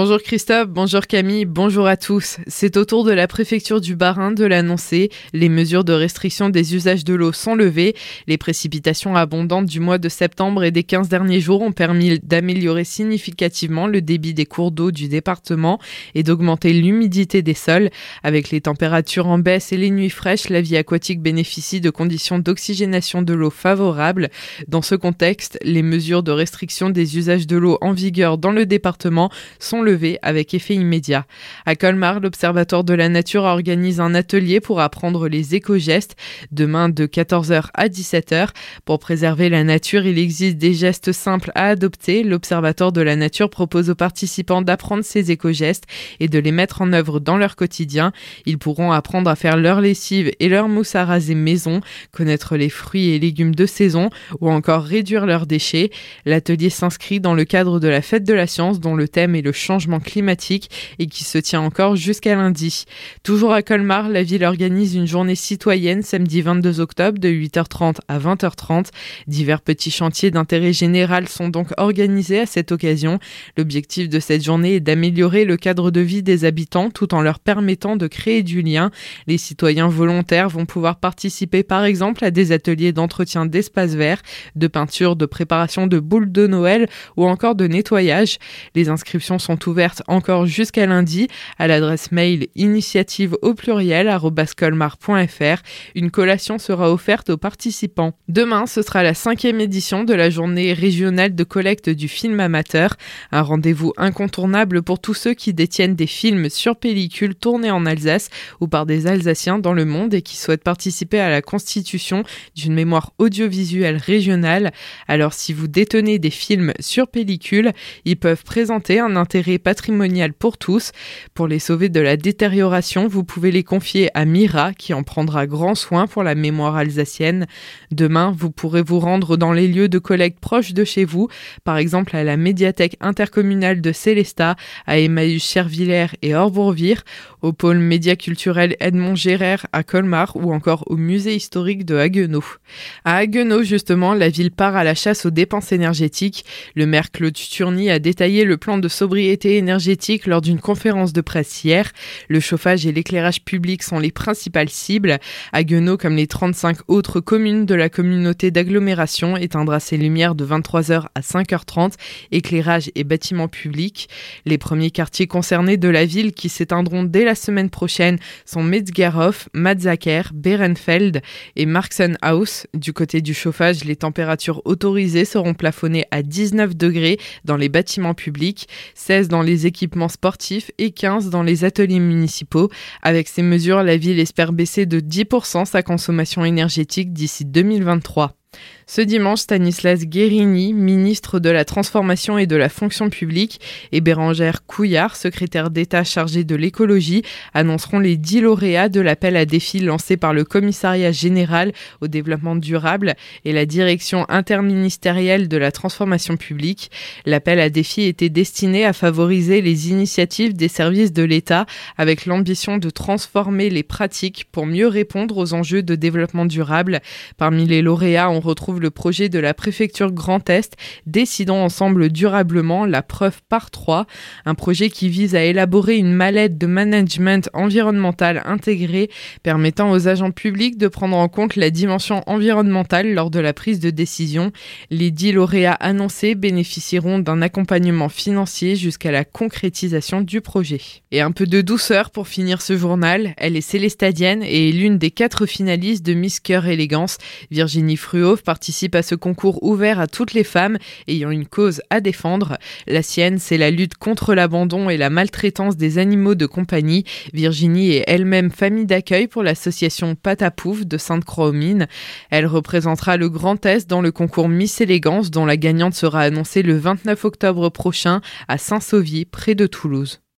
Bonjour Christophe, bonjour Camille, bonjour à tous. C'est au tour de la préfecture du Bas-Rhin de l'annoncer. Les mesures de restriction des usages de l'eau sont levées. Les précipitations abondantes du mois de septembre et des 15 derniers jours ont permis d'améliorer significativement le débit des cours d'eau du département et d'augmenter l'humidité des sols. Avec les températures en baisse et les nuits fraîches, la vie aquatique bénéficie de conditions d'oxygénation de l'eau favorables. Dans ce contexte, les mesures de restriction des usages de l'eau en vigueur dans le département sont levé avec effet immédiat. À Colmar, l'Observatoire de la Nature organise un atelier pour apprendre les éco-gestes demain de 14h à 17h. Pour préserver la nature, il existe des gestes simples à adopter. L'Observatoire de la Nature propose aux participants d'apprendre ces éco-gestes et de les mettre en œuvre dans leur quotidien. Ils pourront apprendre à faire leur lessive et leur mousse à raser maison, connaître les fruits et légumes de saison ou encore réduire leurs déchets. L'atelier s'inscrit dans le cadre de la fête de la science dont le thème est le changement climatique et qui se tient encore jusqu'à lundi. Toujours à Colmar, la ville organise une journée citoyenne samedi 22 octobre de 8h30 à 20h30. Divers petits chantiers d'intérêt général sont donc organisés à cette occasion. L'objectif de cette journée est d'améliorer le cadre de vie des habitants tout en leur permettant de créer du lien. Les citoyens volontaires vont pouvoir participer par exemple à des ateliers d'entretien d'espaces verts, de peinture, de préparation de boules de Noël ou encore de nettoyage. Les inscriptions sont ouvertes encore jusqu'à lundi à l'adresse mail initiative au pluriel colmar.fr. Une collation sera offerte aux participants. Demain, ce sera la cinquième édition de la journée régionale de collecte du film amateur, un rendez-vous incontournable pour tous ceux qui détiennent des films sur pellicule tournés en Alsace ou par des Alsaciens dans le monde et qui souhaitent participer à la constitution d'une mémoire audiovisuelle régionale. Alors si vous détenez des films sur pellicule, ils peuvent présenter un intérêt patrimonial pour tous. Pour les sauver de la détérioration, vous pouvez les confier à Mira qui en prendra grand soin pour la mémoire alsacienne. Demain, vous pourrez vous rendre dans les lieux de collecte proches de chez vous, par exemple à la médiathèque intercommunale de Célestat, à Emmaüs Chervillers et Orbourvire, au pôle média culturel Edmond Gérard à Colmar ou encore au musée historique de Haguenau. À Haguenau, justement, la ville part à la chasse aux dépenses énergétiques. Le maire Claude Sturny a détaillé le plan de sobriété énergétique lors d'une conférence de presse hier. Le chauffage et l'éclairage public sont les principales cibles. Haguenau, comme les 35 autres communes de la communauté d'agglomération, éteindra ses lumières de 23h à 5h30, éclairage et bâtiments publics. Les premiers quartiers concernés de la ville qui s'éteindront dès la semaine prochaine sont Metzgerhof, Matzaker, Berenfeld et Marxenhaus. Du côté du chauffage, les températures autorisées seront plafonnées à 19 degrés dans les bâtiments publics, 16 dans les équipements sportifs et 15 dans les ateliers municipaux. Avec ces mesures, la ville espère baisser de 10% sa consommation énergétique d'ici 2023. Ce dimanche, Stanislas Guérini, ministre de la Transformation et de la Fonction publique, et Bérangère Couillard, secrétaire d'État chargé de l'écologie, annonceront les 10 lauréats de l'appel à défi lancé par le Commissariat général au développement durable et la Direction interministérielle de la transformation publique. L'appel à défi était destiné à favoriser les initiatives des services de l'État avec l'ambition de transformer les pratiques pour mieux répondre aux enjeux de développement durable. Parmi les lauréats, on retrouve le projet de la préfecture Grand Est Décidons ensemble durablement la preuve par trois, un projet qui vise à élaborer une mallette de management environnemental intégrée permettant aux agents publics de prendre en compte la dimension environnementale lors de la prise de décision. Les dix lauréats annoncés bénéficieront d'un accompagnement financier jusqu'à la concrétisation du projet. Et un peu de douceur pour finir ce journal, elle est célestadienne et est l'une des quatre finalistes de Miss Cœur Élégance. Virginie Fruhoff participe participe à ce concours ouvert à toutes les femmes ayant une cause à défendre. La sienne, c'est la lutte contre l'abandon et la maltraitance des animaux de compagnie. Virginie est elle-même famille d'accueil pour l'association Patapouf de Sainte-Croix-aux-Mines. Elle représentera le Grand Est dans le concours Miss Élégance dont la gagnante sera annoncée le 29 octobre prochain à Saint-Sauvy, près de Toulouse.